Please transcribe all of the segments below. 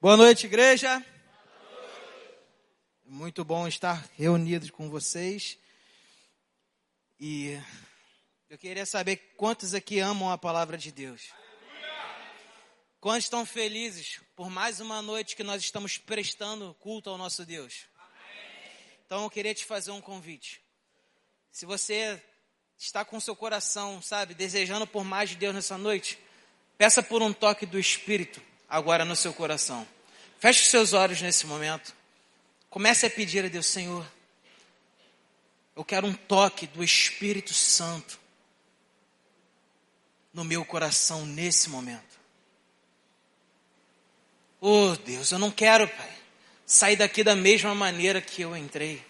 Boa noite, igreja. Muito bom estar reunidos com vocês. E eu queria saber quantos aqui amam a palavra de Deus. Quantos estão felizes por mais uma noite que nós estamos prestando culto ao nosso Deus? Então eu queria te fazer um convite. Se você está com seu coração, sabe, desejando por mais de Deus nessa noite, peça por um toque do Espírito agora no seu coração. Feche os seus olhos nesse momento. Comece a pedir a Deus, Senhor, eu quero um toque do Espírito Santo no meu coração nesse momento. Oh Deus, eu não quero, Pai, sair daqui da mesma maneira que eu entrei.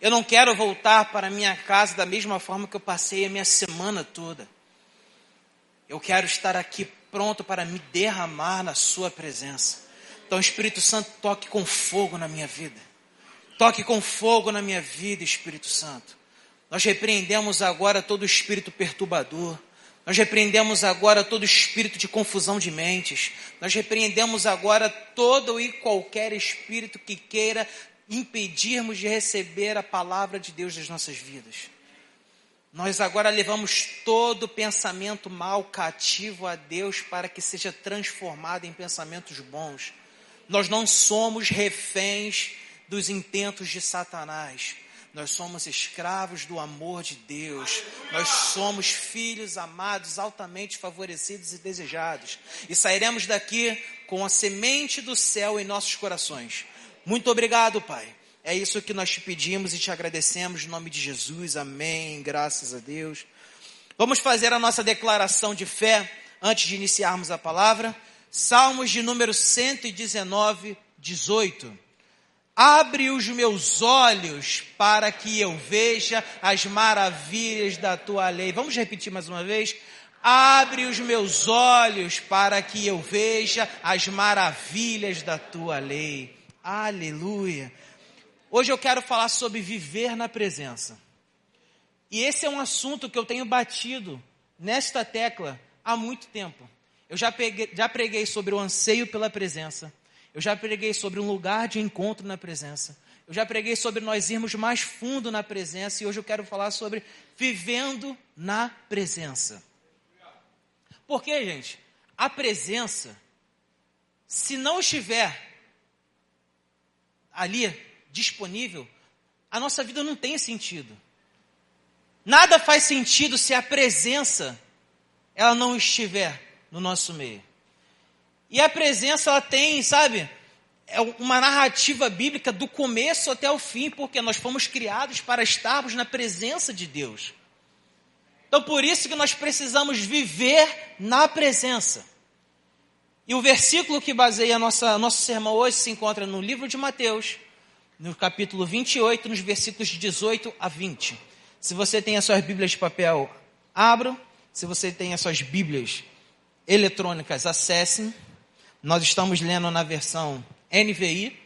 Eu não quero voltar para minha casa da mesma forma que eu passei a minha semana toda. Eu quero estar aqui pronto para me derramar na Sua presença. Então, Espírito Santo, toque com fogo na minha vida. Toque com fogo na minha vida, Espírito Santo. Nós repreendemos agora todo espírito perturbador. Nós repreendemos agora todo espírito de confusão de mentes. Nós repreendemos agora todo e qualquer espírito que queira impedirmos de receber a palavra de Deus nas nossas vidas. Nós agora levamos todo pensamento mal cativo a Deus para que seja transformado em pensamentos bons. Nós não somos reféns dos intentos de Satanás. Nós somos escravos do amor de Deus. Nós somos filhos amados, altamente favorecidos e desejados. E sairemos daqui com a semente do céu em nossos corações. Muito obrigado, Pai é isso que nós te pedimos e te agradecemos em nome de Jesus. Amém. Graças a Deus. Vamos fazer a nossa declaração de fé antes de iniciarmos a palavra. Salmos de número 119, 18. Abre os meus olhos para que eu veja as maravilhas da tua lei. Vamos repetir mais uma vez? Abre os meus olhos para que eu veja as maravilhas da tua lei. Aleluia. Hoje eu quero falar sobre viver na presença. E esse é um assunto que eu tenho batido nesta tecla há muito tempo. Eu já, peguei, já preguei sobre o anseio pela presença. Eu já preguei sobre um lugar de encontro na presença. Eu já preguei sobre nós irmos mais fundo na presença. E hoje eu quero falar sobre vivendo na presença. Porque, gente, a presença, se não estiver ali disponível, a nossa vida não tem sentido. Nada faz sentido se a presença ela não estiver no nosso meio. E a presença ela tem, sabe, é uma narrativa bíblica do começo até o fim, porque nós fomos criados para estarmos na presença de Deus. Então por isso que nós precisamos viver na presença. E o versículo que baseia nossa nosso sermão hoje se encontra no livro de Mateus, no capítulo 28, nos versículos de 18 a 20. Se você tem as suas Bíblias de papel, abram. Se você tem as suas Bíblias eletrônicas, acessem. Nós estamos lendo na versão NVI.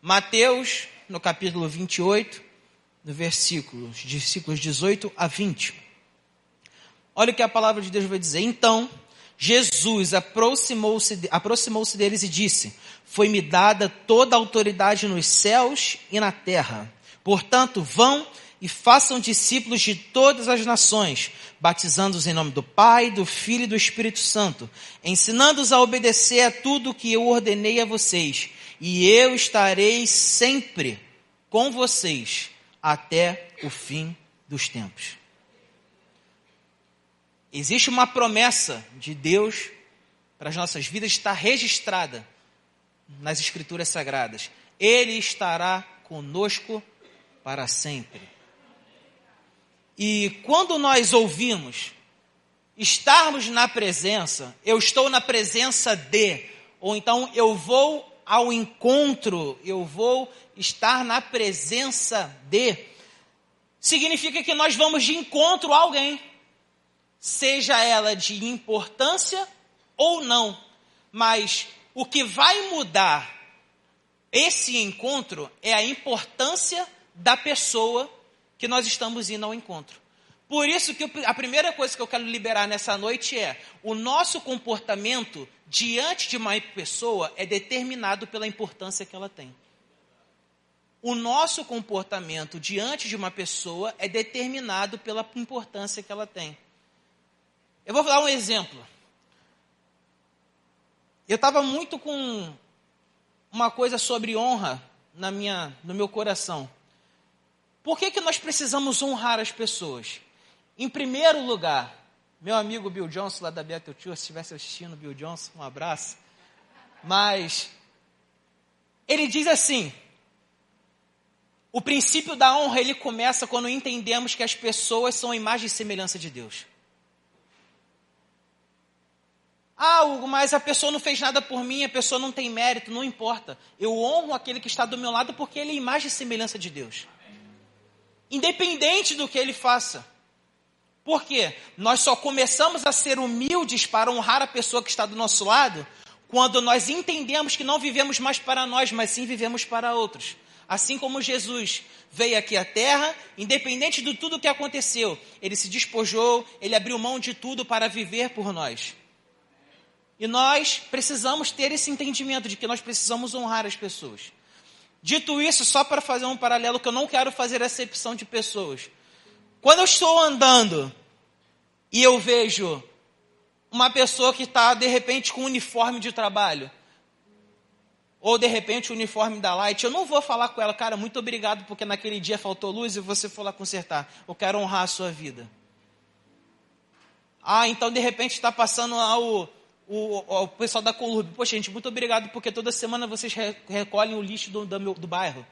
Mateus, no capítulo 28, no versículo, versículos 18 a 20. Olha o que a palavra de Deus vai dizer. Então, Jesus aproximou-se aproximou deles e disse: Foi-me dada toda a autoridade nos céus e na terra. Portanto, vão e façam discípulos de todas as nações, batizando-os em nome do Pai, do Filho e do Espírito Santo, ensinando-os a obedecer a tudo que eu ordenei a vocês, e eu estarei sempre com vocês até o fim dos tempos. Existe uma promessa de Deus para as nossas vidas, está registrada nas Escrituras Sagradas. Ele estará conosco para sempre. E quando nós ouvimos estarmos na presença, eu estou na presença de, ou então eu vou ao encontro, eu vou estar na presença de, significa que nós vamos de encontro a alguém seja ela de importância ou não, mas o que vai mudar esse encontro é a importância da pessoa que nós estamos indo ao encontro. Por isso que a primeira coisa que eu quero liberar nessa noite é: o nosso comportamento diante de uma pessoa é determinado pela importância que ela tem. O nosso comportamento diante de uma pessoa é determinado pela importância que ela tem. Eu vou dar um exemplo. Eu estava muito com uma coisa sobre honra na minha, no meu coração. Por que, que nós precisamos honrar as pessoas? Em primeiro lugar, meu amigo Bill Johnson, lá da Tio, se estivesse assistindo, Bill Johnson, um abraço. Mas, ele diz assim: o princípio da honra ele começa quando entendemos que as pessoas são a imagem e semelhança de Deus. Ah, Hugo, mas a pessoa não fez nada por mim, a pessoa não tem mérito, não importa. Eu honro aquele que está do meu lado porque ele é imagem e semelhança de Deus. Independente do que ele faça. Por quê? Nós só começamos a ser humildes para honrar a pessoa que está do nosso lado quando nós entendemos que não vivemos mais para nós, mas sim vivemos para outros. Assim como Jesus veio aqui à terra, independente de tudo o que aconteceu, ele se despojou, ele abriu mão de tudo para viver por nós. E nós precisamos ter esse entendimento de que nós precisamos honrar as pessoas. Dito isso, só para fazer um paralelo, que eu não quero fazer acepção de pessoas. Quando eu estou andando e eu vejo uma pessoa que está, de repente, com um uniforme de trabalho, ou de repente o uniforme da Light, eu não vou falar com ela, cara, muito obrigado porque naquele dia faltou luz e você foi lá consertar. Eu quero honrar a sua vida. Ah, então de repente está passando lá o, o, o, pessoal da Colurb. Poxa, gente, muito obrigado porque toda semana vocês recolhem o lixo do, do, meu, do bairro.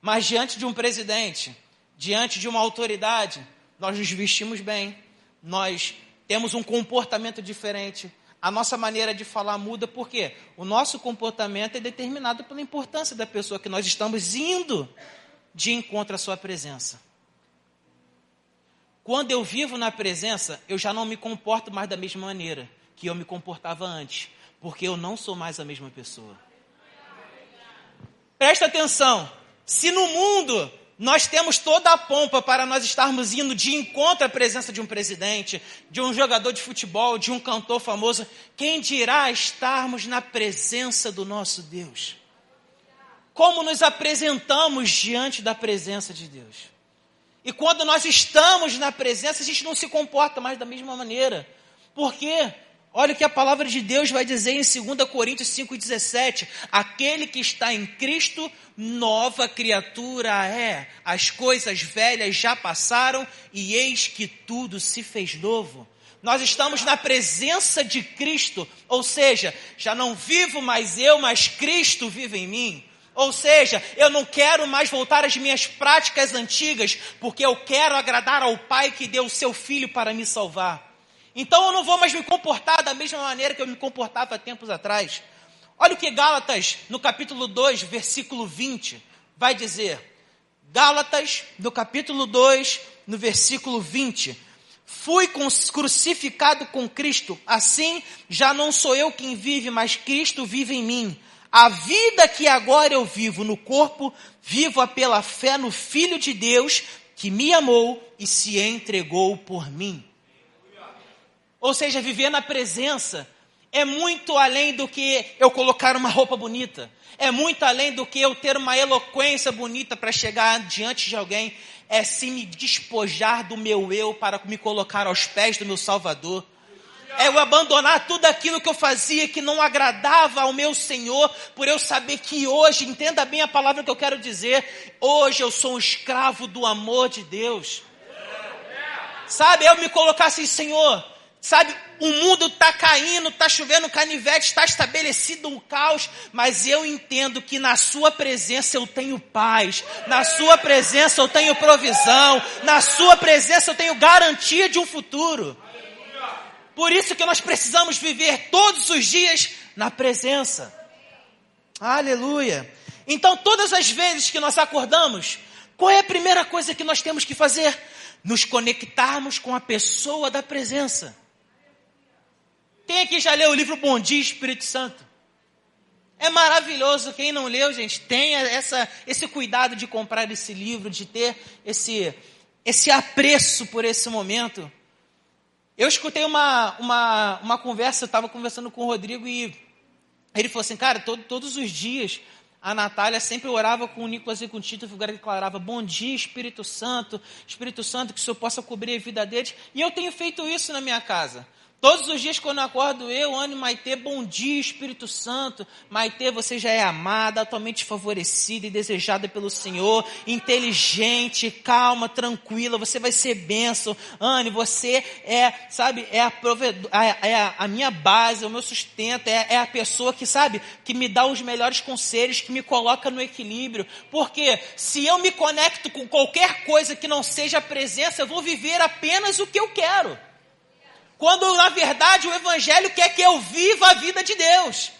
Mas diante de um presidente, diante de uma autoridade, nós nos vestimos bem, nós temos um comportamento diferente, a nossa maneira de falar muda, porque o nosso comportamento é determinado pela importância da pessoa que nós estamos indo de encontro à sua presença. Quando eu vivo na presença, eu já não me comporto mais da mesma maneira que eu me comportava antes, porque eu não sou mais a mesma pessoa. Presta atenção, se no mundo nós temos toda a pompa para nós estarmos indo de encontro à presença de um presidente, de um jogador de futebol, de um cantor famoso. Quem dirá estarmos na presença do nosso Deus? Como nos apresentamos diante da presença de Deus? E quando nós estamos na presença, a gente não se comporta mais da mesma maneira. Por quê? Olha o que a palavra de Deus vai dizer em 2 Coríntios 5,17: aquele que está em Cristo, nova criatura é. As coisas velhas já passaram e eis que tudo se fez novo. Nós estamos na presença de Cristo, ou seja, já não vivo mais eu, mas Cristo vive em mim. Ou seja, eu não quero mais voltar às minhas práticas antigas, porque eu quero agradar ao Pai que deu o seu Filho para me salvar. Então eu não vou mais me comportar da mesma maneira que eu me comportava há tempos atrás. Olha o que Gálatas, no capítulo 2, versículo 20, vai dizer. Gálatas, no capítulo 2, no versículo 20. Fui crucificado com Cristo, assim já não sou eu quem vive, mas Cristo vive em mim. A vida que agora eu vivo no corpo, vivo-a pela fé no Filho de Deus, que me amou e se entregou por mim. Ou seja, viver na presença é muito além do que eu colocar uma roupa bonita. É muito além do que eu ter uma eloquência bonita para chegar diante de alguém. É se me despojar do meu eu para me colocar aos pés do meu Salvador. É eu abandonar tudo aquilo que eu fazia que não agradava ao meu Senhor, por eu saber que hoje, entenda bem a palavra que eu quero dizer, hoje eu sou um escravo do amor de Deus. Sabe, eu me colocar assim, Senhor, Sabe, o mundo está caindo, está chovendo canivete, está estabelecido um caos, mas eu entendo que na Sua presença eu tenho paz, na Sua presença eu tenho provisão, na Sua presença eu tenho garantia de um futuro. Por isso que nós precisamos viver todos os dias na presença. Aleluia. Então, todas as vezes que nós acordamos, qual é a primeira coisa que nós temos que fazer? Nos conectarmos com a pessoa da presença. Quem aqui já leu o livro Bom Dia Espírito Santo? É maravilhoso. Quem não leu, gente, tenha essa, esse cuidado de comprar esse livro, de ter esse, esse apreço por esse momento. Eu escutei uma, uma, uma conversa, eu estava conversando com o Rodrigo e ele falou assim, cara, todo, todos os dias a Natália sempre orava com o Nicolas e com o Tito, e declarava, bom dia Espírito Santo, Espírito Santo, que o Senhor possa cobrir a vida deles. E eu tenho feito isso na minha casa. Todos os dias quando eu acordo, eu, Anne Maitê, bom dia, Espírito Santo. Maitê, você já é amada, atualmente favorecida e desejada pelo Senhor, inteligente, calma, tranquila, você vai ser bênção. Anne, você é, sabe, é a, é a, a minha base, é o meu sustento, é, é a pessoa que, sabe, que me dá os melhores conselhos, que me coloca no equilíbrio. Porque se eu me conecto com qualquer coisa que não seja a presença, eu vou viver apenas o que eu quero. Quando na verdade o Evangelho quer que eu viva a vida de Deus.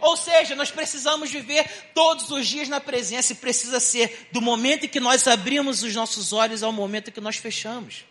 Ou seja, nós precisamos viver todos os dias na presença e precisa ser do momento em que nós abrimos os nossos olhos ao momento em que nós fechamos.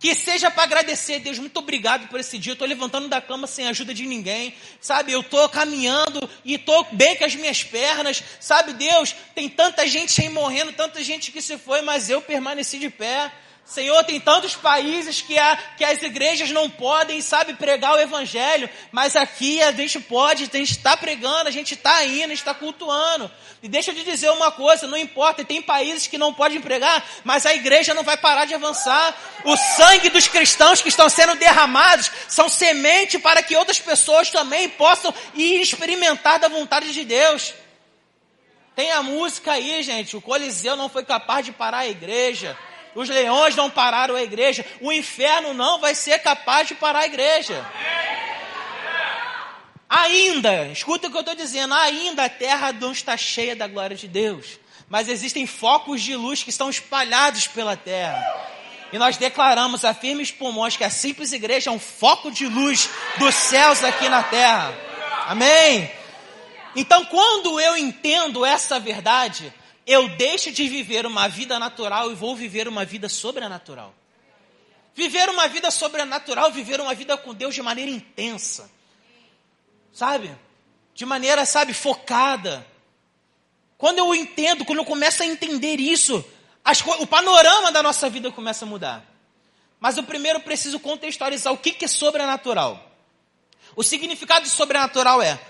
Que seja para agradecer, Deus, muito obrigado por esse dia. Eu estou levantando da cama sem ajuda de ninguém, sabe? Eu estou caminhando e estou bem com as minhas pernas, sabe? Deus, tem tanta gente aí morrendo, tanta gente que se foi, mas eu permaneci de pé. Senhor, tem tantos países que, a, que as igrejas não podem, sabe, pregar o evangelho, mas aqui a gente pode, a gente está pregando, a gente está indo, a gente está cultuando. E deixa eu te dizer uma coisa, não importa, tem países que não podem pregar, mas a igreja não vai parar de avançar. O sangue dos cristãos que estão sendo derramados são semente para que outras pessoas também possam ir experimentar da vontade de Deus. Tem a música aí, gente, o Coliseu não foi capaz de parar a igreja. Os leões não pararam a igreja. O inferno não vai ser capaz de parar a igreja. Ainda, escuta o que eu estou dizendo, ainda a terra não está cheia da glória de Deus. Mas existem focos de luz que estão espalhados pela terra. E nós declaramos a firmes pulmões que a simples igreja é um foco de luz dos céus aqui na terra. Amém? Então, quando eu entendo essa verdade, eu deixo de viver uma vida natural e vou viver uma vida sobrenatural. Viver uma vida sobrenatural, viver uma vida com Deus de maneira intensa. Sabe? De maneira, sabe, focada. Quando eu entendo, quando eu começo a entender isso, as, o panorama da nossa vida começa a mudar. Mas eu primeiro preciso contextualizar o que, que é sobrenatural. O significado de sobrenatural é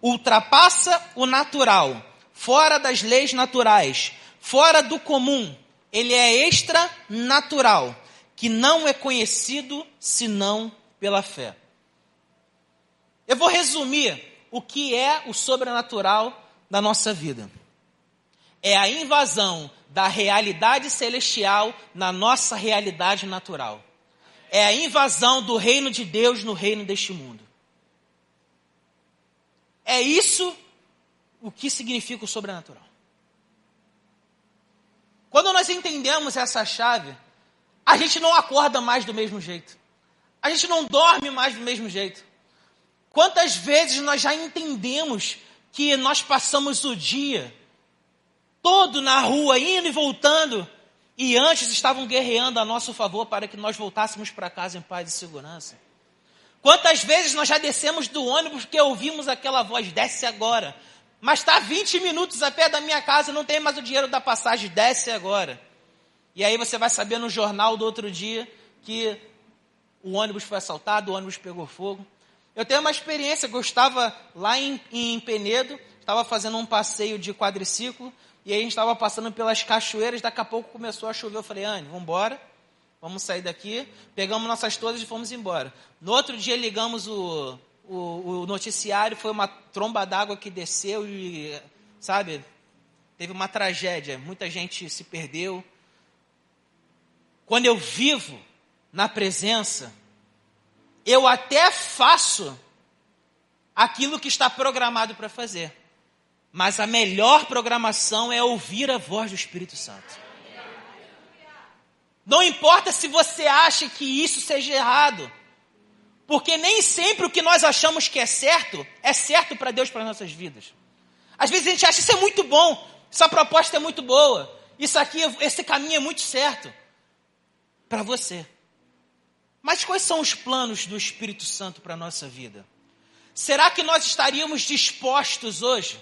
ultrapassa o natural fora das leis naturais, fora do comum. Ele é extranatural, que não é conhecido senão pela fé. Eu vou resumir o que é o sobrenatural da nossa vida. É a invasão da realidade celestial na nossa realidade natural. É a invasão do reino de Deus no reino deste mundo. É isso o que significa o sobrenatural. Quando nós entendemos essa chave, a gente não acorda mais do mesmo jeito. A gente não dorme mais do mesmo jeito. Quantas vezes nós já entendemos que nós passamos o dia todo na rua, indo e voltando, e antes estavam guerreando a nosso favor para que nós voltássemos para casa em paz e segurança? Quantas vezes nós já descemos do ônibus porque ouvimos aquela voz, desce agora, mas está 20 minutos a pé da minha casa, não tem mais o dinheiro da passagem, desce agora. E aí você vai saber no jornal do outro dia que o ônibus foi assaltado, o ônibus pegou fogo. Eu tenho uma experiência eu estava lá em, em Penedo, estava fazendo um passeio de quadriciclo, e aí a gente estava passando pelas cachoeiras, daqui a pouco começou a chover. Eu falei, Anne, vamos embora, vamos sair daqui. Pegamos nossas toalhas e fomos embora. No outro dia ligamos o, o, o noticiário foi uma tromba d'água que desceu e, sabe, teve uma tragédia. Muita gente se perdeu. Quando eu vivo na presença, eu até faço aquilo que está programado para fazer. Mas a melhor programação é ouvir a voz do Espírito Santo. Não importa se você acha que isso seja errado. Porque nem sempre o que nós achamos que é certo é certo para Deus para nossas vidas. Às vezes a gente acha isso é muito bom, essa proposta é muito boa, isso aqui, esse caminho é muito certo para você. Mas quais são os planos do Espírito Santo para a nossa vida? Será que nós estaríamos dispostos hoje?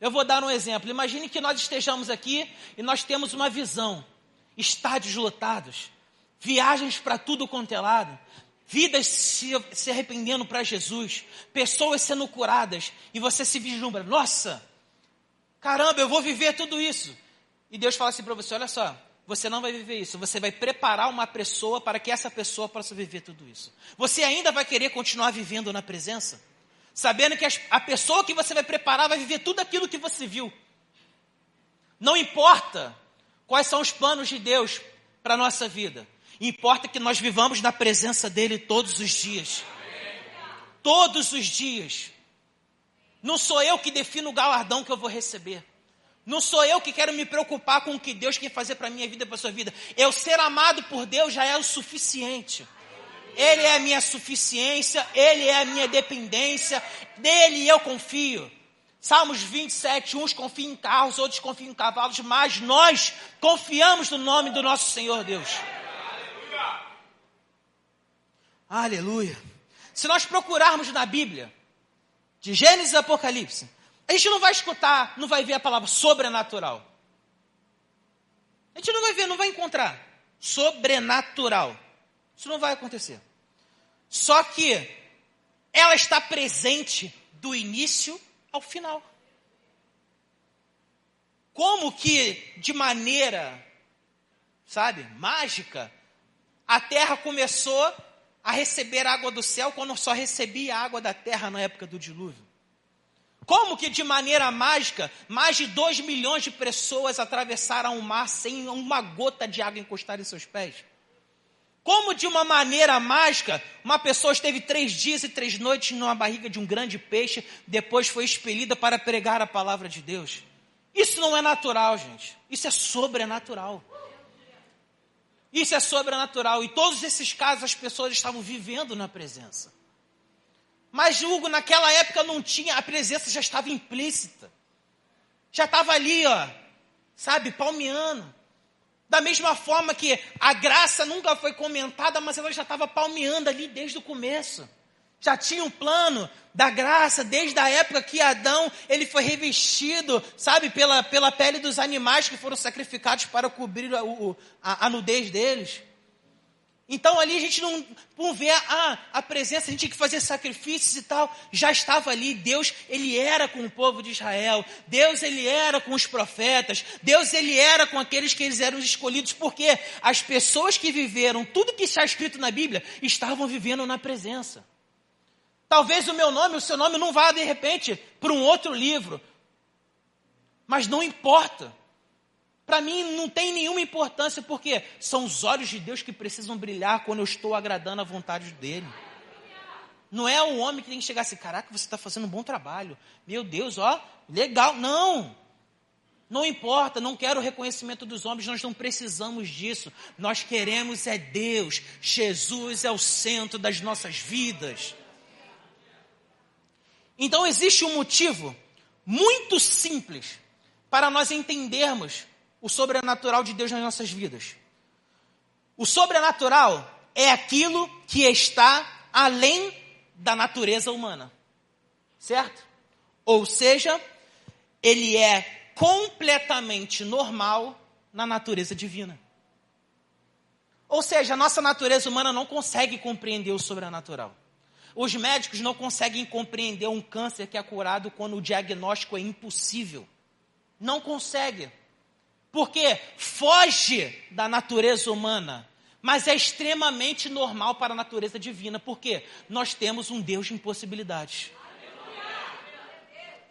Eu vou dar um exemplo. Imagine que nós estejamos aqui e nós temos uma visão. estádios lotados, viagens para tudo quanto é lado, vidas se, se arrependendo para Jesus, pessoas sendo curadas, e você se vislumbra, nossa, caramba, eu vou viver tudo isso. E Deus fala assim para você: olha só, você não vai viver isso, você vai preparar uma pessoa para que essa pessoa possa viver tudo isso. Você ainda vai querer continuar vivendo na presença? Sabendo que a pessoa que você vai preparar vai viver tudo aquilo que você viu. Não importa quais são os planos de Deus para a nossa vida. Importa que nós vivamos na presença dEle todos os dias. Todos os dias. Não sou eu que defino o galardão que eu vou receber. Não sou eu que quero me preocupar com o que Deus quer fazer para a minha vida e para a sua vida. Eu ser amado por Deus já é o suficiente. Ele é a minha suficiência, Ele é a minha dependência, dele eu confio. Salmos 27, uns confiam em carros, outros confiam em cavalos, mas nós confiamos no nome do nosso Senhor Deus. Aleluia. Se nós procurarmos na Bíblia, de Gênesis a Apocalipse, a gente não vai escutar, não vai ver a palavra sobrenatural. A gente não vai ver, não vai encontrar. Sobrenatural. Isso não vai acontecer. Só que ela está presente do início ao final. Como que de maneira, sabe, mágica, a terra começou a receber água do céu quando só recebia água da terra na época do dilúvio. Como que de maneira mágica, mais de 2 milhões de pessoas atravessaram o mar sem uma gota de água encostar em seus pés? Como de uma maneira mágica, uma pessoa esteve três dias e três noites numa barriga de um grande peixe, depois foi expelida para pregar a palavra de Deus. Isso não é natural, gente. Isso é sobrenatural. Isso é sobrenatural. E todos esses casos as pessoas estavam vivendo na presença. Mas Hugo, naquela época não tinha, a presença já estava implícita. Já estava ali, ó, sabe, palmeando. Da mesma forma que a graça nunca foi comentada, mas ela já estava palmeando ali desde o começo. Já tinha um plano da graça desde a época que Adão ele foi revestido, sabe, pela, pela pele dos animais que foram sacrificados para cobrir a, a, a nudez deles. Então ali a gente não, não vê a, a presença, a gente tinha que fazer sacrifícios e tal. Já estava ali, Deus, ele era com o povo de Israel. Deus, ele era com os profetas. Deus, ele era com aqueles que eles eram escolhidos. Porque as pessoas que viveram tudo que está escrito na Bíblia estavam vivendo na presença. Talvez o meu nome, o seu nome não vá de repente para um outro livro. Mas não importa. Para mim não tem nenhuma importância, porque são os olhos de Deus que precisam brilhar quando eu estou agradando a vontade dEle. Não é o homem que tem que chegar assim, caraca, você está fazendo um bom trabalho. Meu Deus, ó, legal. Não. Não importa, não quero o reconhecimento dos homens, nós não precisamos disso. Nós queremos é Deus. Jesus é o centro das nossas vidas. Então existe um motivo muito simples para nós entendermos o sobrenatural de Deus nas nossas vidas. O sobrenatural é aquilo que está além da natureza humana. Certo? Ou seja, ele é completamente normal na natureza divina. Ou seja, a nossa natureza humana não consegue compreender o sobrenatural. Os médicos não conseguem compreender um câncer que é curado quando o diagnóstico é impossível. Não consegue porque foge da natureza humana, mas é extremamente normal para a natureza divina, porque nós temos um Deus de impossibilidades.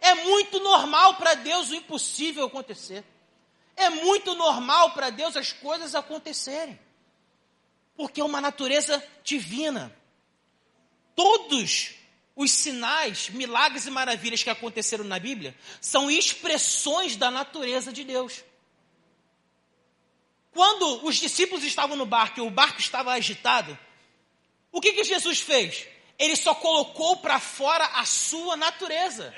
É muito normal para Deus o impossível acontecer. É muito normal para Deus as coisas acontecerem. Porque é uma natureza divina. Todos os sinais, milagres e maravilhas que aconteceram na Bíblia são expressões da natureza de Deus. Quando os discípulos estavam no barco e o barco estava agitado, o que, que Jesus fez? Ele só colocou para fora a sua natureza.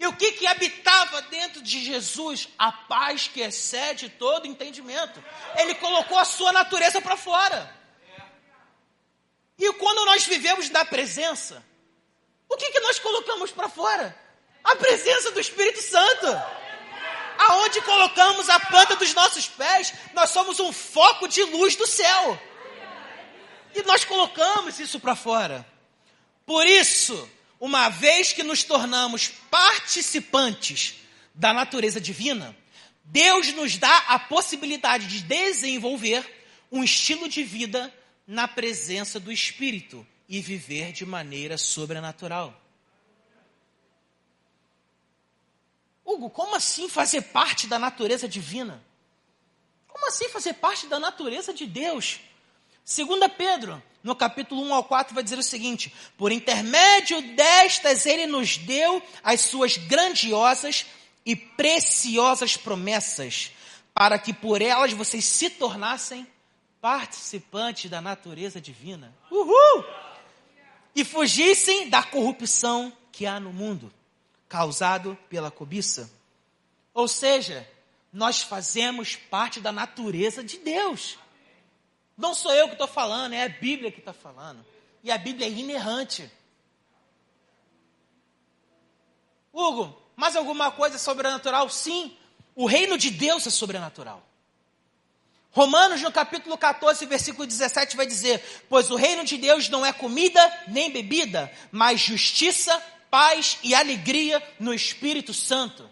E o que, que habitava dentro de Jesus? A paz que excede todo entendimento. Ele colocou a sua natureza para fora. E quando nós vivemos da presença, o que, que nós colocamos para fora? A presença do Espírito Santo Aonde colocamos a planta dos nossos pés, nós somos um foco de luz do céu. E nós colocamos isso para fora. Por isso, uma vez que nos tornamos participantes da natureza divina, Deus nos dá a possibilidade de desenvolver um estilo de vida na presença do Espírito e viver de maneira sobrenatural. Hugo, como assim fazer parte da natureza divina? Como assim fazer parte da natureza de Deus? Segunda Pedro, no capítulo 1 ao 4, vai dizer o seguinte: Por intermédio destas ele nos deu as suas grandiosas e preciosas promessas, para que por elas vocês se tornassem participantes da natureza divina. Uhul! E fugissem da corrupção que há no mundo, causado pela cobiça. Ou seja, nós fazemos parte da natureza de Deus. Não sou eu que estou falando, é a Bíblia que está falando. E a Bíblia é inerrante. Hugo, mais alguma coisa sobrenatural? Sim, o reino de Deus é sobrenatural. Romanos, no capítulo 14, versículo 17, vai dizer: Pois o reino de Deus não é comida nem bebida, mas justiça, paz e alegria no Espírito Santo.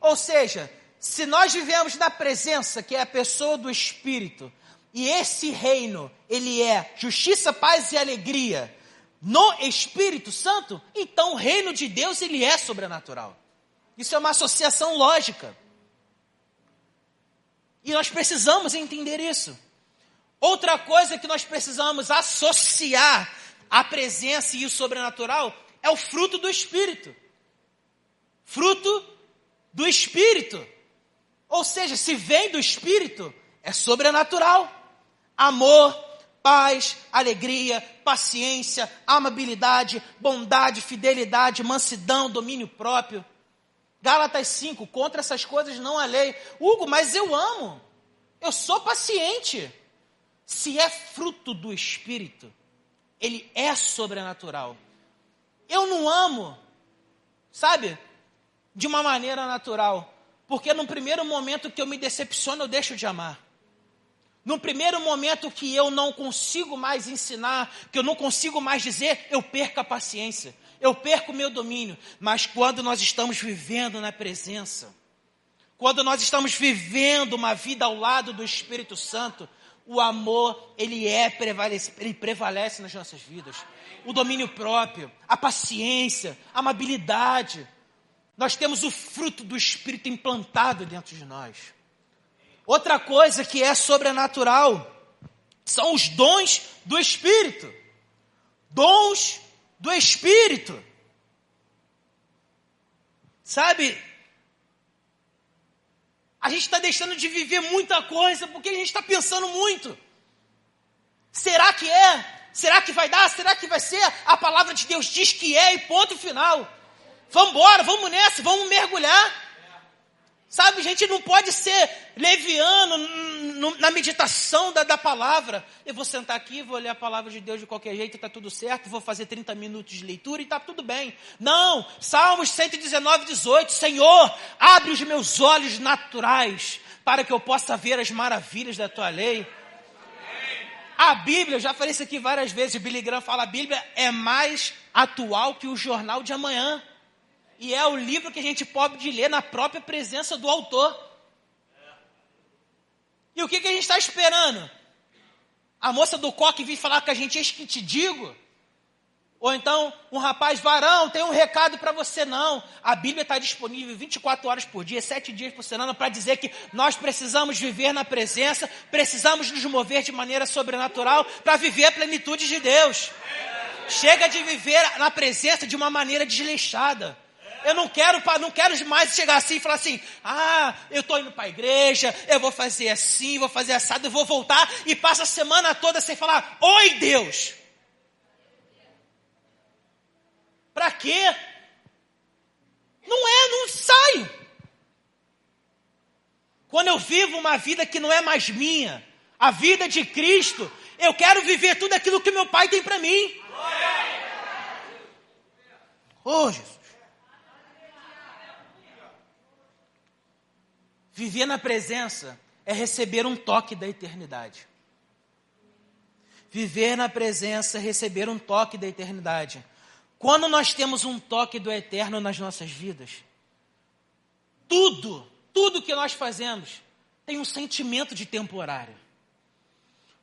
Ou seja, se nós vivemos na presença, que é a pessoa do Espírito, e esse reino, ele é justiça, paz e alegria no Espírito Santo, então o reino de Deus, ele é sobrenatural. Isso é uma associação lógica. E nós precisamos entender isso. Outra coisa que nós precisamos associar à presença e o sobrenatural é o fruto do Espírito. Fruto do Espírito. Ou seja, se vem do Espírito, é sobrenatural. Amor, paz, alegria, paciência, amabilidade, bondade, fidelidade, mansidão, domínio próprio. Gálatas 5, contra essas coisas não há lei. Hugo, mas eu amo. Eu sou paciente. Se é fruto do Espírito, ele é sobrenatural. Eu não amo, sabe, de uma maneira natural. Porque no primeiro momento que eu me decepciono, eu deixo de amar. No primeiro momento que eu não consigo mais ensinar, que eu não consigo mais dizer, eu perco a paciência eu perco o meu domínio. Mas quando nós estamos vivendo na presença, quando nós estamos vivendo uma vida ao lado do Espírito Santo, o amor, ele é prevalece, ele prevalece nas nossas vidas. O domínio próprio, a paciência, a amabilidade. Nós temos o fruto do Espírito implantado dentro de nós. Outra coisa que é sobrenatural são os dons do Espírito. Dons do Espírito. Sabe? A gente está deixando de viver muita coisa porque a gente está pensando muito. Será que é? Será que vai dar? Será que vai ser? A palavra de Deus diz que é e ponto final. Vamos embora, vamos nessa, vamos mergulhar. Sabe, a gente não pode ser leviano na meditação da, da palavra. Eu vou sentar aqui, vou ler a palavra de Deus de qualquer jeito, está tudo certo, vou fazer 30 minutos de leitura e está tudo bem. Não, Salmos 119, 18, Senhor, abre os meus olhos naturais para que eu possa ver as maravilhas da tua lei. A Bíblia, eu já falei isso aqui várias vezes, Billy Graham fala, a Bíblia é mais atual que o jornal de amanhã e é o livro que a gente pode ler na própria presença do autor. E o que, que a gente está esperando? A moça do coque vir falar com a gente, eis que te digo. Ou então, um rapaz, varão, tem um recado para você. Não, a Bíblia está disponível 24 horas por dia, 7 dias por semana, para dizer que nós precisamos viver na presença, precisamos nos mover de maneira sobrenatural para viver a plenitude de Deus. Chega de viver na presença de uma maneira desleixada. Eu não quero, não quero mais chegar assim e falar assim: ah, eu estou indo para a igreja, eu vou fazer assim, vou fazer assado, eu vou voltar e passa a semana toda sem falar: Oi, Deus. Para quê? Não é, não saio. Quando eu vivo uma vida que não é mais minha, a vida de Cristo, eu quero viver tudo aquilo que meu Pai tem para mim. Oh, Jesus. Viver na presença é receber um toque da eternidade. Viver na presença é receber um toque da eternidade. Quando nós temos um toque do eterno nas nossas vidas, tudo, tudo que nós fazemos tem um sentimento de temporário.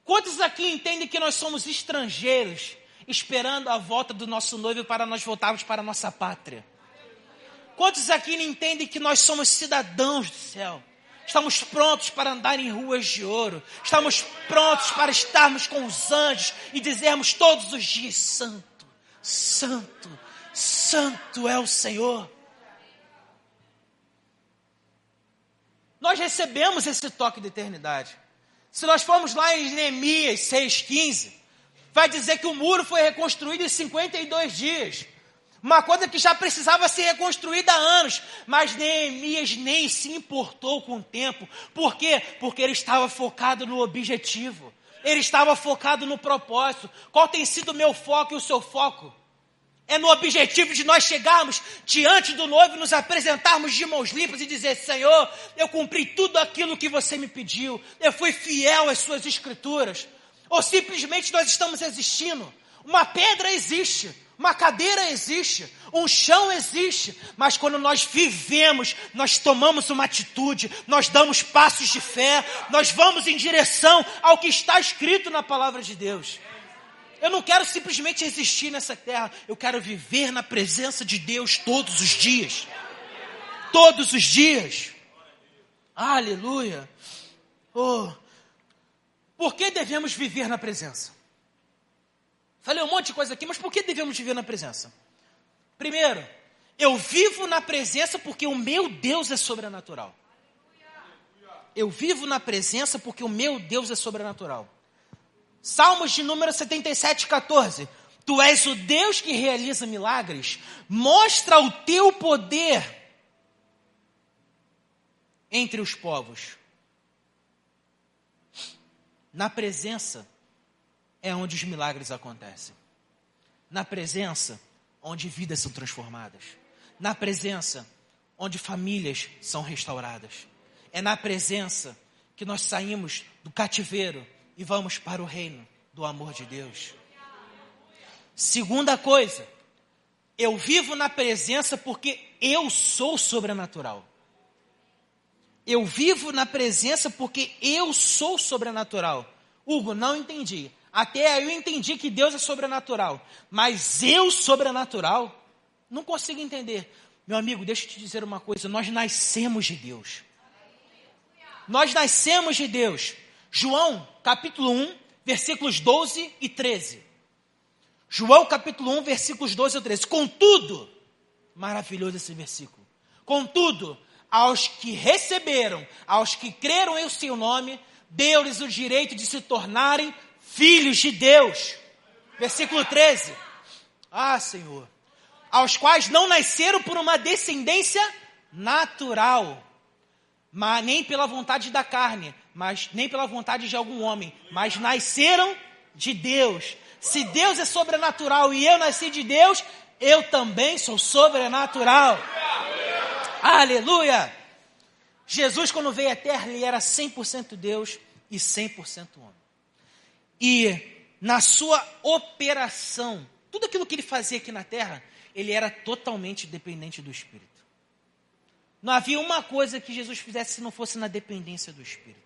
Quantos aqui entendem que nós somos estrangeiros, esperando a volta do nosso noivo para nós voltarmos para a nossa pátria? Quantos aqui entendem que nós somos cidadãos do céu? Estamos prontos para andar em ruas de ouro. Estamos prontos para estarmos com os anjos e dizermos todos os dias: Santo, Santo, Santo é o Senhor. Nós recebemos esse toque de eternidade. Se nós formos lá em Neemias 6,15, vai dizer que o muro foi reconstruído em 52 dias. Uma coisa que já precisava ser reconstruída há anos, mas Neemias nem se importou com o tempo. Por quê? Porque ele estava focado no objetivo. Ele estava focado no propósito. Qual tem sido o meu foco e o seu foco? É no objetivo de nós chegarmos diante do noivo, nos apresentarmos de mãos limpas e dizer: Senhor, eu cumpri tudo aquilo que você me pediu, eu fui fiel às suas escrituras. Ou simplesmente nós estamos existindo. Uma pedra existe, uma cadeira existe, um chão existe, mas quando nós vivemos, nós tomamos uma atitude, nós damos passos de fé, nós vamos em direção ao que está escrito na palavra de Deus. Eu não quero simplesmente existir nessa terra, eu quero viver na presença de Deus todos os dias. Todos os dias. Aleluia. Oh. Por que devemos viver na presença? Falei um monte de coisa aqui, mas por que devemos viver na presença? Primeiro, eu vivo na presença porque o meu Deus é sobrenatural. Eu vivo na presença porque o meu Deus é sobrenatural. Salmos de número 77, 14. Tu és o Deus que realiza milagres, mostra o teu poder entre os povos. Na presença é onde os milagres acontecem. Na presença, onde vidas são transformadas. Na presença, onde famílias são restauradas. É na presença que nós saímos do cativeiro e vamos para o reino do amor de Deus. Segunda coisa, eu vivo na presença porque eu sou sobrenatural. Eu vivo na presença porque eu sou sobrenatural. Hugo, não entendi. Até aí eu entendi que Deus é sobrenatural. Mas eu sobrenatural? Não consigo entender. Meu amigo, deixa eu te dizer uma coisa. Nós nascemos de Deus. Nós nascemos de Deus. João, capítulo 1, versículos 12 e 13. João, capítulo 1, versículos 12 e 13. Contudo, maravilhoso esse versículo. Contudo, aos que receberam, aos que creram em seu nome, deu-lhes o direito de se tornarem filhos de Deus. Versículo 13. Ah, Senhor. Aos quais não nasceram por uma descendência natural, mas nem pela vontade da carne, mas nem pela vontade de algum homem, mas nasceram de Deus. Se Deus é sobrenatural e eu nasci de Deus, eu também sou sobrenatural. Aleluia! Jesus, quando veio à terra, ele era 100% Deus e 100% homem. E na sua operação, tudo aquilo que ele fazia aqui na terra, ele era totalmente dependente do Espírito. Não havia uma coisa que Jesus fizesse se não fosse na dependência do Espírito.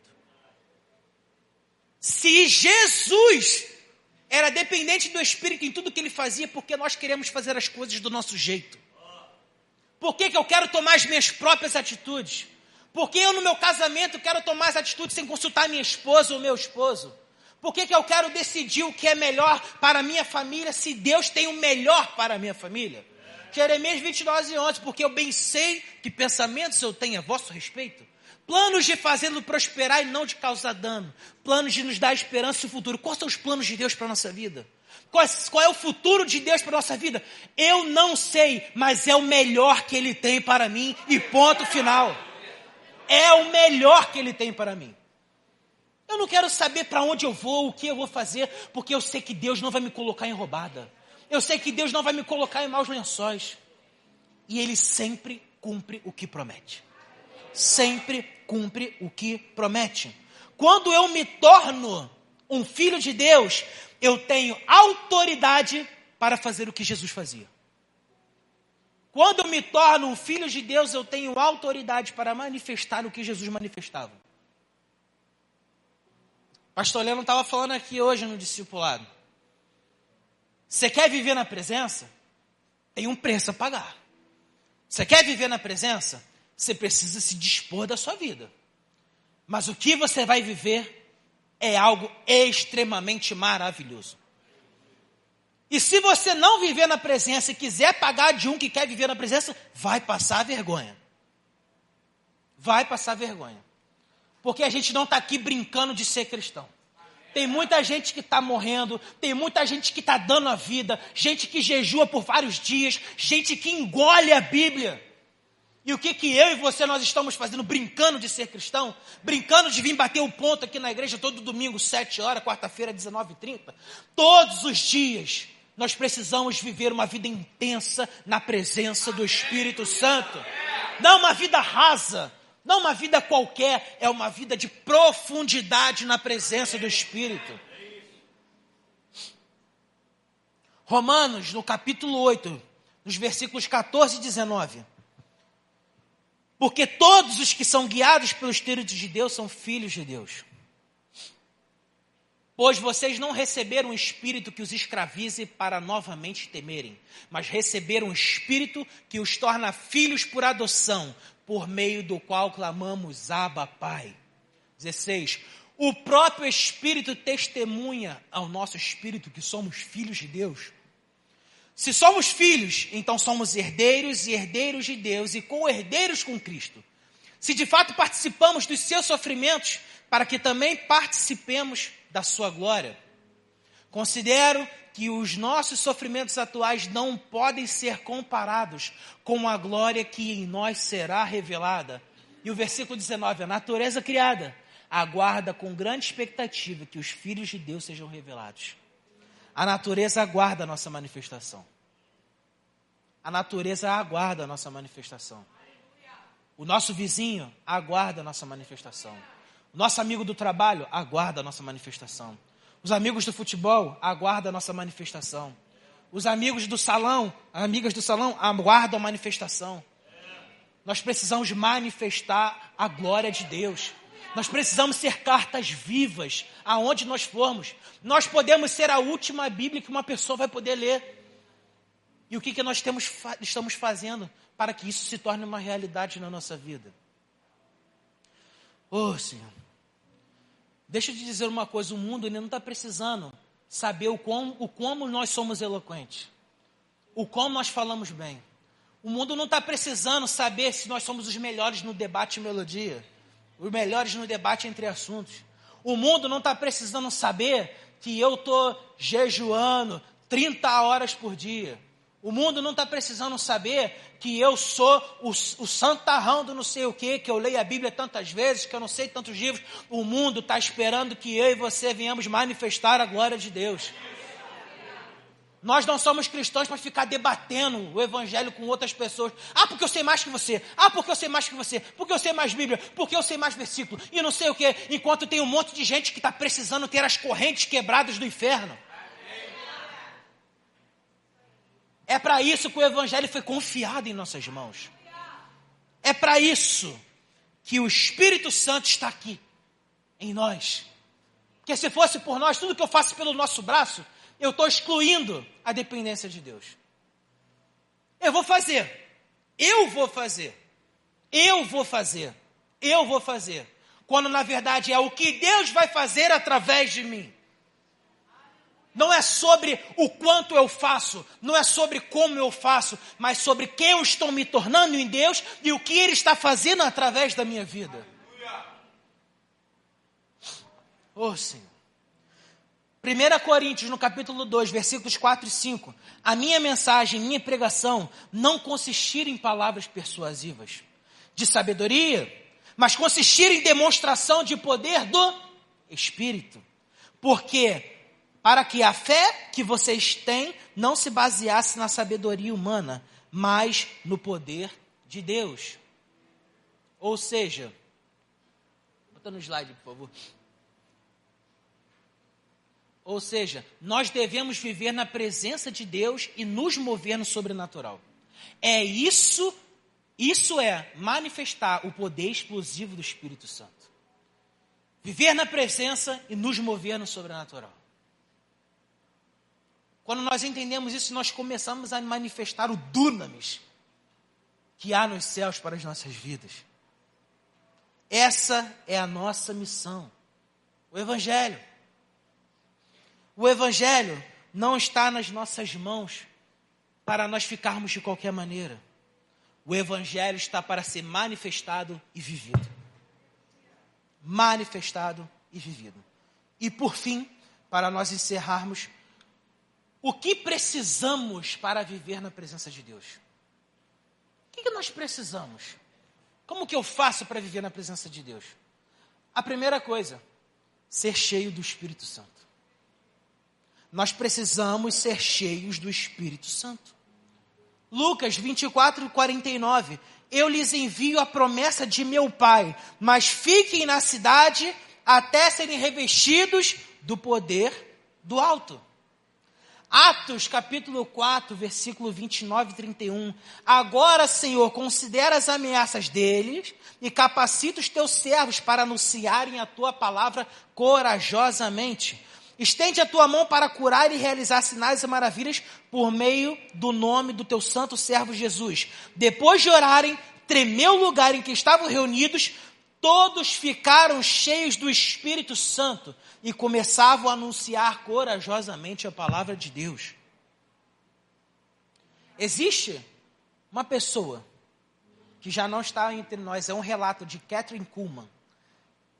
Se Jesus era dependente do Espírito em tudo que ele fazia, porque nós queremos fazer as coisas do nosso jeito? Por que, que eu quero tomar as minhas próprias atitudes? Por que eu, no meu casamento, quero tomar as atitudes sem consultar minha esposa ou meu esposo? Por que, que eu quero decidir o que é melhor para a minha família se Deus tem o melhor para a minha família? Jeremias 29 e 11, porque eu bem sei que pensamentos eu tenho a vosso respeito. Planos de fazê-lo prosperar e não de causar dano. Planos de nos dar esperança e futuro. Quais são os planos de Deus para a nossa vida? Qual é o futuro de Deus para a nossa vida? Eu não sei, mas é o melhor que Ele tem para mim e ponto final. É o melhor que Ele tem para mim. Eu não quero saber para onde eu vou, o que eu vou fazer, porque eu sei que Deus não vai me colocar em roubada. Eu sei que Deus não vai me colocar em maus lençóis. E Ele sempre cumpre o que promete. sempre cumpre o que promete. Quando eu me torno um filho de Deus, eu tenho autoridade para fazer o que Jesus fazia. Quando eu me torno um filho de Deus, eu tenho autoridade para manifestar o que Jesus manifestava. Pastor Leandro estava falando aqui hoje no discipulado. Você quer viver na presença? Tem um preço a pagar. Você quer viver na presença? Você precisa se dispor da sua vida. Mas o que você vai viver é algo extremamente maravilhoso. E se você não viver na presença e quiser pagar de um que quer viver na presença, vai passar vergonha. Vai passar vergonha. Porque a gente não está aqui brincando de ser cristão. Tem muita gente que está morrendo, tem muita gente que está dando a vida, gente que jejua por vários dias, gente que engole a Bíblia. E o que, que eu e você nós estamos fazendo? Brincando de ser cristão? Brincando de vir bater o ponto aqui na igreja todo domingo, 7 horas, quarta-feira, 19h30? Todos os dias nós precisamos viver uma vida intensa na presença do Espírito Santo. Não uma vida rasa, não uma vida qualquer, é uma vida de profundidade na presença do Espírito. Romanos, no capítulo 8, nos versículos 14 e 19. Porque todos os que são guiados pelo Espírito de Deus são filhos de Deus. Pois vocês não receberam um espírito que os escravize para novamente temerem, mas receberam um espírito que os torna filhos por adoção, por meio do qual clamamos Abba, Pai. 16. O próprio Espírito testemunha ao nosso espírito que somos filhos de Deus. Se somos filhos, então somos herdeiros e herdeiros de Deus e co-herdeiros com Cristo. Se de fato participamos dos seus sofrimentos, para que também participemos da sua glória. Considero que os nossos sofrimentos atuais não podem ser comparados com a glória que em nós será revelada. E o versículo 19: a natureza criada aguarda com grande expectativa que os filhos de Deus sejam revelados. A natureza aguarda a nossa manifestação. A natureza aguarda a nossa manifestação. O nosso vizinho aguarda a nossa manifestação. O nosso amigo do trabalho aguarda a nossa manifestação. Os amigos do futebol aguardam a nossa manifestação. Os amigos do salão, amigas do salão, aguardam a manifestação. Nós precisamos manifestar a glória de Deus. Nós precisamos ser cartas vivas aonde nós formos. Nós podemos ser a última Bíblia que uma pessoa vai poder ler. E o que, que nós temos, estamos fazendo para que isso se torne uma realidade na nossa vida? Oh, Senhor. Deixa eu te dizer uma coisa: o mundo não está precisando saber o como, o como nós somos eloquentes, o como nós falamos bem. O mundo não está precisando saber se nós somos os melhores no debate e melodia, os melhores no debate entre assuntos. O mundo não está precisando saber que eu estou jejuando 30 horas por dia. O mundo não está precisando saber que eu sou o, o santarrão do não sei o que, que eu leio a Bíblia tantas vezes, que eu não sei tantos livros. O mundo está esperando que eu e você venhamos manifestar a glória de Deus. Nós não somos cristãos para ficar debatendo o evangelho com outras pessoas. Ah, porque eu sei mais que você. Ah, porque eu sei mais que você. Porque eu sei mais Bíblia. Porque eu sei mais versículo. E não sei o que. Enquanto tem um monte de gente que está precisando ter as correntes quebradas do inferno. É para isso que o Evangelho foi confiado em nossas mãos. É para isso que o Espírito Santo está aqui, em nós. Porque se fosse por nós, tudo que eu faço pelo nosso braço, eu estou excluindo a dependência de Deus. Eu vou fazer. Eu vou fazer. Eu vou fazer. Eu vou fazer. Quando na verdade é o que Deus vai fazer através de mim não é sobre o quanto eu faço, não é sobre como eu faço, mas sobre quem eu estou me tornando em Deus e o que Ele está fazendo através da minha vida. Oh Senhor. 1 Coríntios, no capítulo 2, versículos 4 e 5. A minha mensagem, minha pregação, não consistir em palavras persuasivas, de sabedoria, mas consistir em demonstração de poder do Espírito. Porque para que a fé que vocês têm não se baseasse na sabedoria humana, mas no poder de Deus. Ou seja, bota no slide, por favor. Ou seja, nós devemos viver na presença de Deus e nos mover no sobrenatural. É isso, isso é manifestar o poder explosivo do Espírito Santo. Viver na presença e nos mover no sobrenatural. Quando nós entendemos isso, nós começamos a manifestar o dunamis que há nos céus para as nossas vidas. Essa é a nossa missão. O Evangelho. O Evangelho não está nas nossas mãos para nós ficarmos de qualquer maneira. O Evangelho está para ser manifestado e vivido. Manifestado e vivido. E por fim, para nós encerrarmos, o que precisamos para viver na presença de Deus? O que, nós precisamos? Como que eu faço para viver na presença de Deus? A primeira coisa, ser cheio do Espírito Santo. Nós precisamos ser cheios do Espírito Santo. Lucas 24, 49. Eu lhes envio a promessa de meu Pai, mas fiquem na cidade até serem revestidos do poder do alto. Atos capítulo 4, versículo 29 e 31. Agora, Senhor, considera as ameaças deles e capacita os teus servos para anunciarem a tua palavra corajosamente. Estende a tua mão para curar e realizar sinais e maravilhas por meio do nome do teu santo servo Jesus. Depois de orarem, tremeu o lugar em que estavam reunidos, todos ficaram cheios do Espírito Santo e começavam a anunciar corajosamente a palavra de Deus. Existe uma pessoa que já não está entre nós, é um relato de Catherine Kuhlman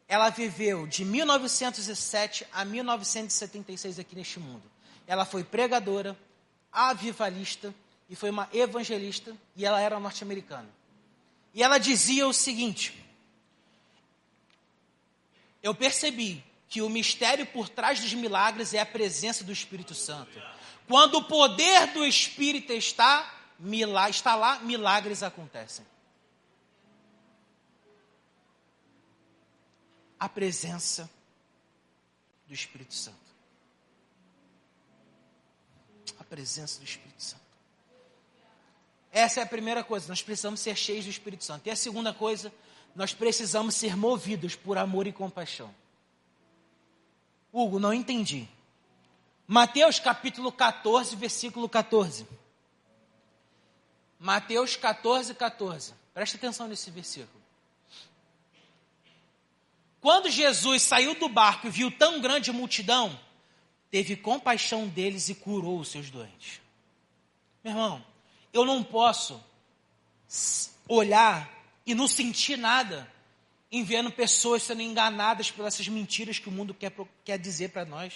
ela viveu de 1907 a 1976 aqui neste mundo. Ela foi pregadora, avivalista e foi uma evangelista e ela era norte-americana. E ela dizia o seguinte: Eu percebi que o mistério por trás dos milagres é a presença do Espírito Santo. Quando o poder do Espírito está, está lá, milagres acontecem. a presença do Espírito Santo. A presença do Espírito Santo. Essa é a primeira coisa, nós precisamos ser cheios do Espírito Santo. E a segunda coisa, nós precisamos ser movidos por amor e compaixão. Hugo, não entendi. Mateus capítulo 14, versículo 14. Mateus 14, 14. Presta atenção nesse versículo. Quando Jesus saiu do barco e viu tão grande multidão, teve compaixão deles e curou os seus doentes. Meu irmão, eu não posso olhar e não sentir nada em vendo pessoas sendo enganadas por essas mentiras que o mundo quer, quer dizer para nós.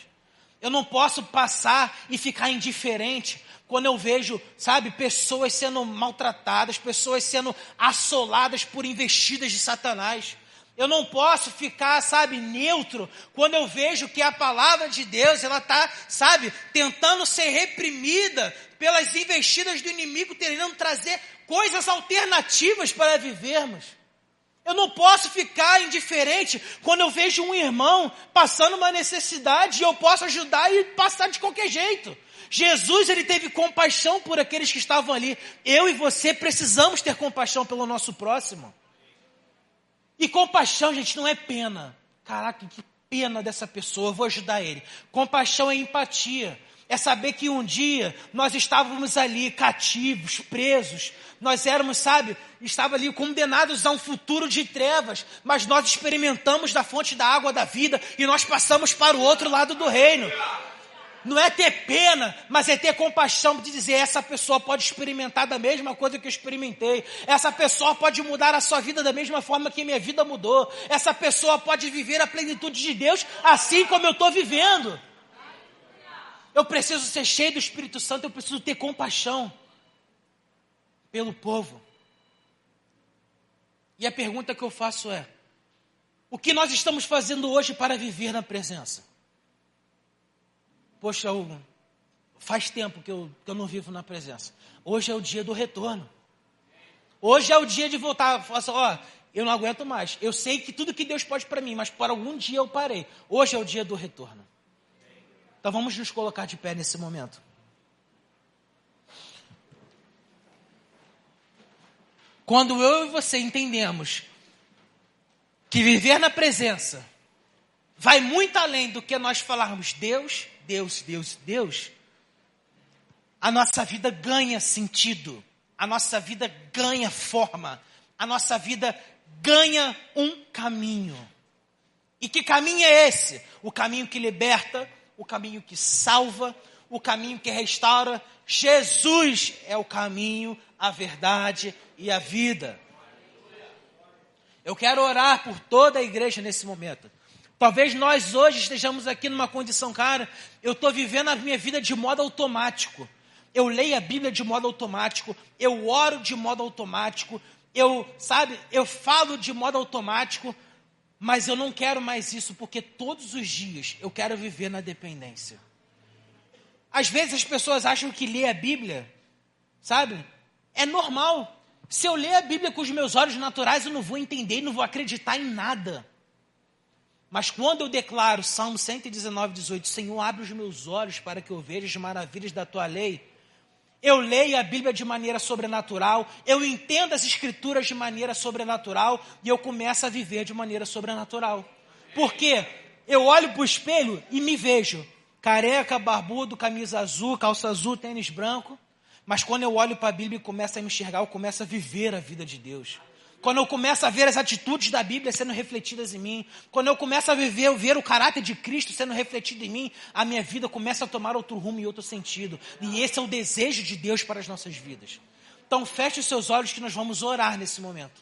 Eu não posso passar e ficar indiferente quando eu vejo, sabe, pessoas sendo maltratadas, pessoas sendo assoladas por investidas de Satanás. Eu não posso ficar, sabe, neutro quando eu vejo que a palavra de Deus, ela está, sabe, tentando ser reprimida pelas investidas do inimigo, tentando trazer coisas alternativas para vivermos. Eu não posso ficar indiferente quando eu vejo um irmão passando uma necessidade e eu posso ajudar e passar de qualquer jeito. Jesus, ele teve compaixão por aqueles que estavam ali. Eu e você precisamos ter compaixão pelo nosso próximo. E compaixão, gente, não é pena. Caraca, que pena dessa pessoa, eu vou ajudar ele. Compaixão é empatia. É saber que um dia nós estávamos ali cativos, presos. Nós éramos, sabe, estava ali condenados a um futuro de trevas, mas nós experimentamos da fonte da água da vida e nós passamos para o outro lado do reino. Não é ter pena, mas é ter compaixão de dizer: essa pessoa pode experimentar da mesma coisa que eu experimentei. Essa pessoa pode mudar a sua vida da mesma forma que minha vida mudou. Essa pessoa pode viver a plenitude de Deus assim como eu estou vivendo. Eu preciso ser cheio do Espírito Santo, eu preciso ter compaixão pelo povo. E a pergunta que eu faço é: o que nós estamos fazendo hoje para viver na presença? Poxa, Hugo, faz tempo que eu, que eu não vivo na presença. Hoje é o dia do retorno. Hoje é o dia de voltar. Assim, ó, eu não aguento mais. Eu sei que tudo que Deus pode para mim, mas por algum dia eu parei. Hoje é o dia do retorno. Então vamos nos colocar de pé nesse momento. Quando eu e você entendemos que viver na presença vai muito além do que nós falarmos Deus, Deus, Deus, Deus, a nossa vida ganha sentido, a nossa vida ganha forma, a nossa vida ganha um caminho. E que caminho é esse? O caminho que liberta, o caminho que salva, o caminho que restaura. Jesus é o caminho, a verdade e a vida. Eu quero orar por toda a igreja nesse momento. Talvez nós hoje estejamos aqui numa condição, cara, eu estou vivendo a minha vida de modo automático. Eu leio a Bíblia de modo automático, eu oro de modo automático, eu, sabe, eu falo de modo automático, mas eu não quero mais isso porque todos os dias eu quero viver na dependência. Às vezes as pessoas acham que ler a Bíblia, sabe, é normal. Se eu ler a Bíblia com os meus olhos naturais, eu não vou entender e não vou acreditar em nada. Mas quando eu declaro Salmo 119, 18, Senhor, abre os meus olhos para que eu veja as maravilhas da tua lei, eu leio a Bíblia de maneira sobrenatural, eu entendo as Escrituras de maneira sobrenatural e eu começo a viver de maneira sobrenatural. Por quê? Eu olho para o espelho e me vejo careca, barbudo, camisa azul, calça azul, tênis branco. Mas quando eu olho para a Bíblia e começo a me enxergar, eu começo a viver a vida de Deus. Quando eu começo a ver as atitudes da Bíblia sendo refletidas em mim, quando eu começo a viver, ver o caráter de Cristo sendo refletido em mim, a minha vida começa a tomar outro rumo e outro sentido. E esse é o desejo de Deus para as nossas vidas. Então feche os seus olhos que nós vamos orar nesse momento.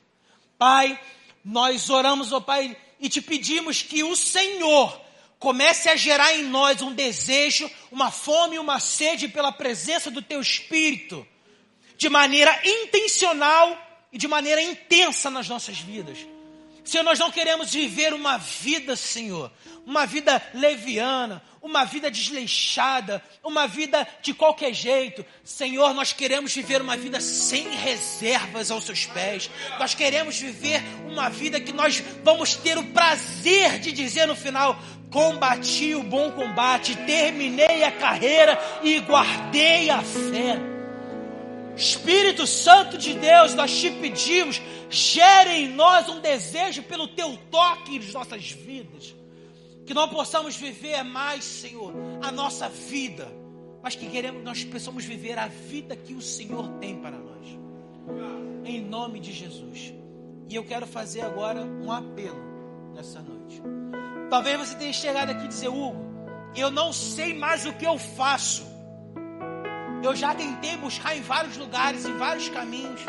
Pai, nós oramos, ó oh Pai, e te pedimos que o Senhor comece a gerar em nós um desejo, uma fome uma sede pela presença do Teu Espírito, de maneira intencional e de maneira intensa nas nossas vidas. Senhor, nós não queremos viver uma vida, Senhor, uma vida leviana, uma vida desleixada, uma vida de qualquer jeito. Senhor, nós queremos viver uma vida sem reservas aos seus pés. Nós queremos viver uma vida que nós vamos ter o prazer de dizer no final: combati o bom combate, terminei a carreira e guardei a fé. Espírito Santo de Deus, nós te pedimos, gere em nós um desejo pelo teu toque nas nossas vidas. Que não possamos viver mais, Senhor, a nossa vida, mas que queremos, nós possamos viver a vida que o Senhor tem para nós. Em nome de Jesus. E eu quero fazer agora um apelo nessa noite. Talvez você tenha chegado aqui e dizer, Hugo, eu não sei mais o que eu faço. Eu já tentei buscar em vários lugares, em vários caminhos.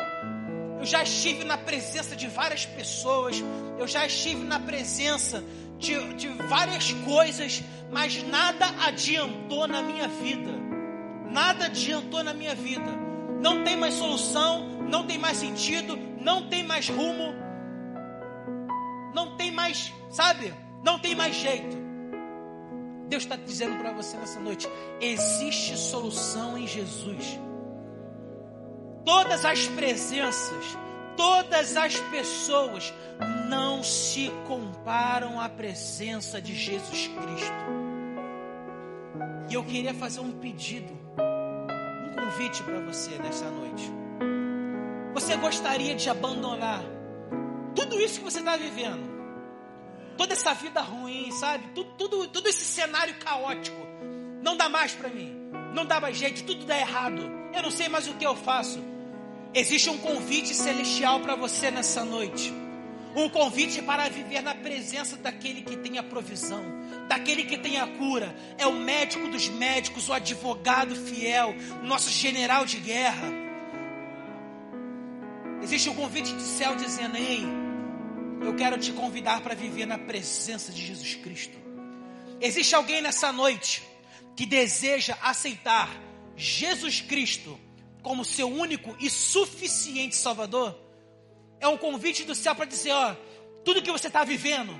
Eu já estive na presença de várias pessoas. Eu já estive na presença de, de várias coisas, mas nada adiantou na minha vida. Nada adiantou na minha vida. Não tem mais solução, não tem mais sentido, não tem mais rumo, não tem mais, sabe? Não tem mais jeito. Deus está dizendo para você nessa noite: existe solução em Jesus. Todas as presenças, todas as pessoas não se comparam à presença de Jesus Cristo. E eu queria fazer um pedido, um convite para você nessa noite. Você gostaria de abandonar tudo isso que você está vivendo? Toda essa vida ruim, sabe? Tudo, tudo, tudo esse cenário caótico. Não dá mais para mim. Não dá mais jeito, tudo dá errado. Eu não sei mais o que eu faço. Existe um convite celestial para você nessa noite. Um convite para viver na presença daquele que tem a provisão, daquele que tem a cura. É o médico dos médicos, o advogado fiel, nosso general de guerra. Existe um convite do céu dizendo: Ei, eu quero te convidar para viver na presença de Jesus Cristo. Existe alguém nessa noite que deseja aceitar Jesus Cristo como seu único e suficiente Salvador? É um convite do céu para dizer: ó, tudo que você está vivendo,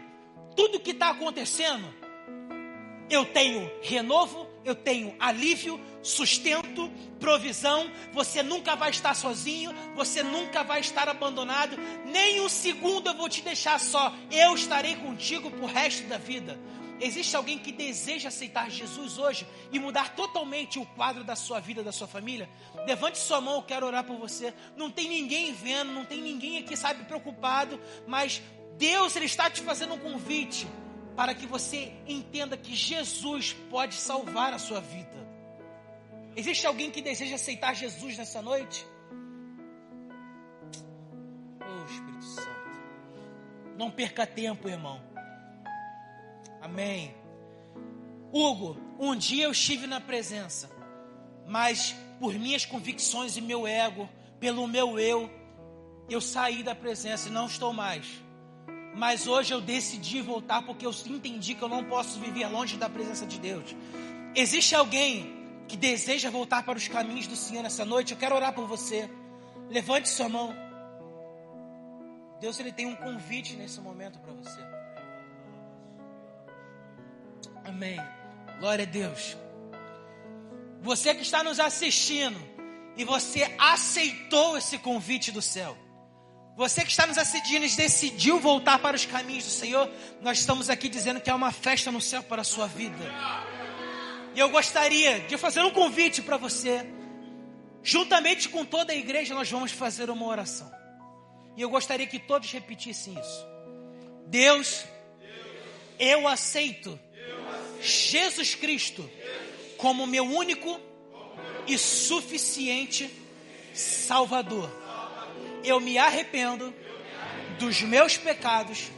tudo que está acontecendo, eu tenho renovo, eu tenho alívio, sustento, provisão. Você nunca vai estar sozinho, você nunca vai estar abandonado. Nem um segundo eu vou te deixar só. Eu estarei contigo pro resto da vida. Existe alguém que deseja aceitar Jesus hoje e mudar totalmente o quadro da sua vida, da sua família? Levante sua mão, eu quero orar por você. Não tem ninguém vendo, não tem ninguém aqui, sabe, preocupado, mas Deus ele está te fazendo um convite para que você entenda que Jesus pode salvar a sua vida. Existe alguém que deseja aceitar Jesus nessa noite? Oh Espírito Santo, não perca tempo, irmão. Amém. Hugo, um dia eu estive na presença, mas por minhas convicções e meu ego, pelo meu eu, eu saí da presença e não estou mais. Mas hoje eu decidi voltar porque eu entendi que eu não posso viver longe da presença de Deus. Existe alguém que deseja voltar para os caminhos do Senhor nessa noite? Eu quero orar por você. Levante sua mão. Deus ele tem um convite nesse momento para você. Amém. Glória a Deus. Você que está nos assistindo e você aceitou esse convite do céu. Você que está nos assistindo e decidiu voltar para os caminhos do Senhor, nós estamos aqui dizendo que há uma festa no céu para a sua vida. E eu gostaria de fazer um convite para você. Juntamente com toda a igreja, nós vamos fazer uma oração. E eu gostaria que todos repetissem isso. Deus, eu aceito Jesus Cristo como meu único e suficiente Salvador eu me arrependo dos meus pecados,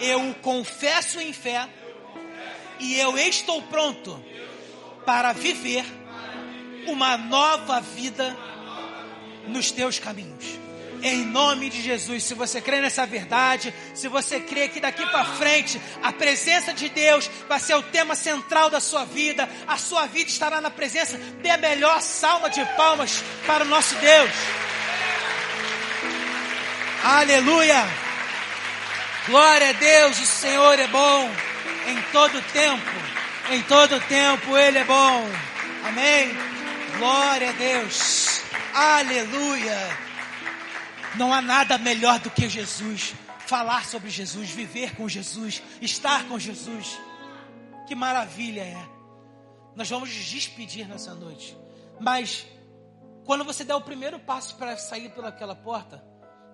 eu o confesso em fé e eu estou pronto para viver uma nova vida nos teus caminhos. Em nome de Jesus, se você crê nessa verdade, se você crê que daqui para frente a presença de Deus vai ser o tema central da sua vida, a sua vida estará na presença, dê a melhor salva de palmas para o nosso Deus. Aleluia! Glória a Deus, o Senhor é bom em todo tempo. Em todo tempo Ele é bom. Amém? Glória a Deus. Aleluia! Não há nada melhor do que Jesus. Falar sobre Jesus, viver com Jesus, estar com Jesus. Que maravilha é. Nós vamos nos despedir nessa noite. Mas quando você der o primeiro passo para sair pelaquela porta,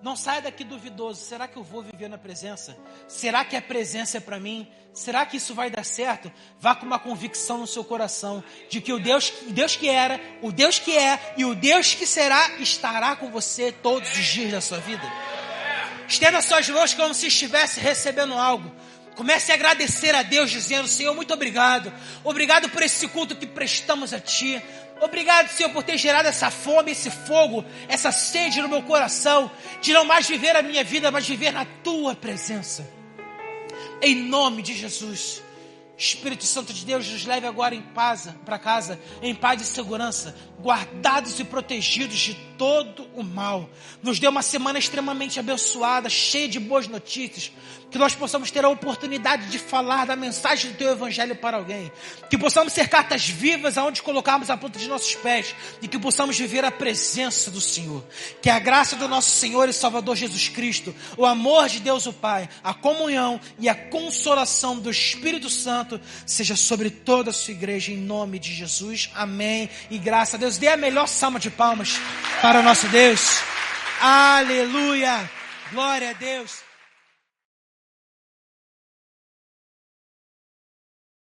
não saia daqui duvidoso. Será que eu vou viver na presença? Será que a presença é para mim? Será que isso vai dar certo? Vá com uma convicção no seu coração de que o Deus, Deus que era, o Deus que é e o Deus que será estará com você todos os dias da sua vida. Estenda suas mãos como se estivesse recebendo algo. Comece a agradecer a Deus, dizendo: Senhor, muito obrigado. Obrigado por esse culto que prestamos a Ti. Obrigado, Senhor, por ter gerado essa fome, esse fogo, essa sede no meu coração, de não mais viver a minha vida, mas viver na tua presença. Em nome de Jesus. Espírito Santo de Deus, nos leve agora em paz para casa, em paz e segurança, guardados e protegidos de todo o mal. Nos dê uma semana extremamente abençoada, cheia de boas notícias, que nós possamos ter a oportunidade de falar da mensagem do teu evangelho para alguém, que possamos ser cartas vivas aonde colocarmos a ponta de nossos pés e que possamos viver a presença do Senhor. Que a graça do nosso Senhor e Salvador Jesus Cristo, o amor de Deus o Pai, a comunhão e a consolação do Espírito Santo seja sobre toda a sua igreja em nome de Jesus. Amém. E graça a Deus. Dê a melhor salva de palmas para o nosso Deus. Aleluia. Glória a Deus.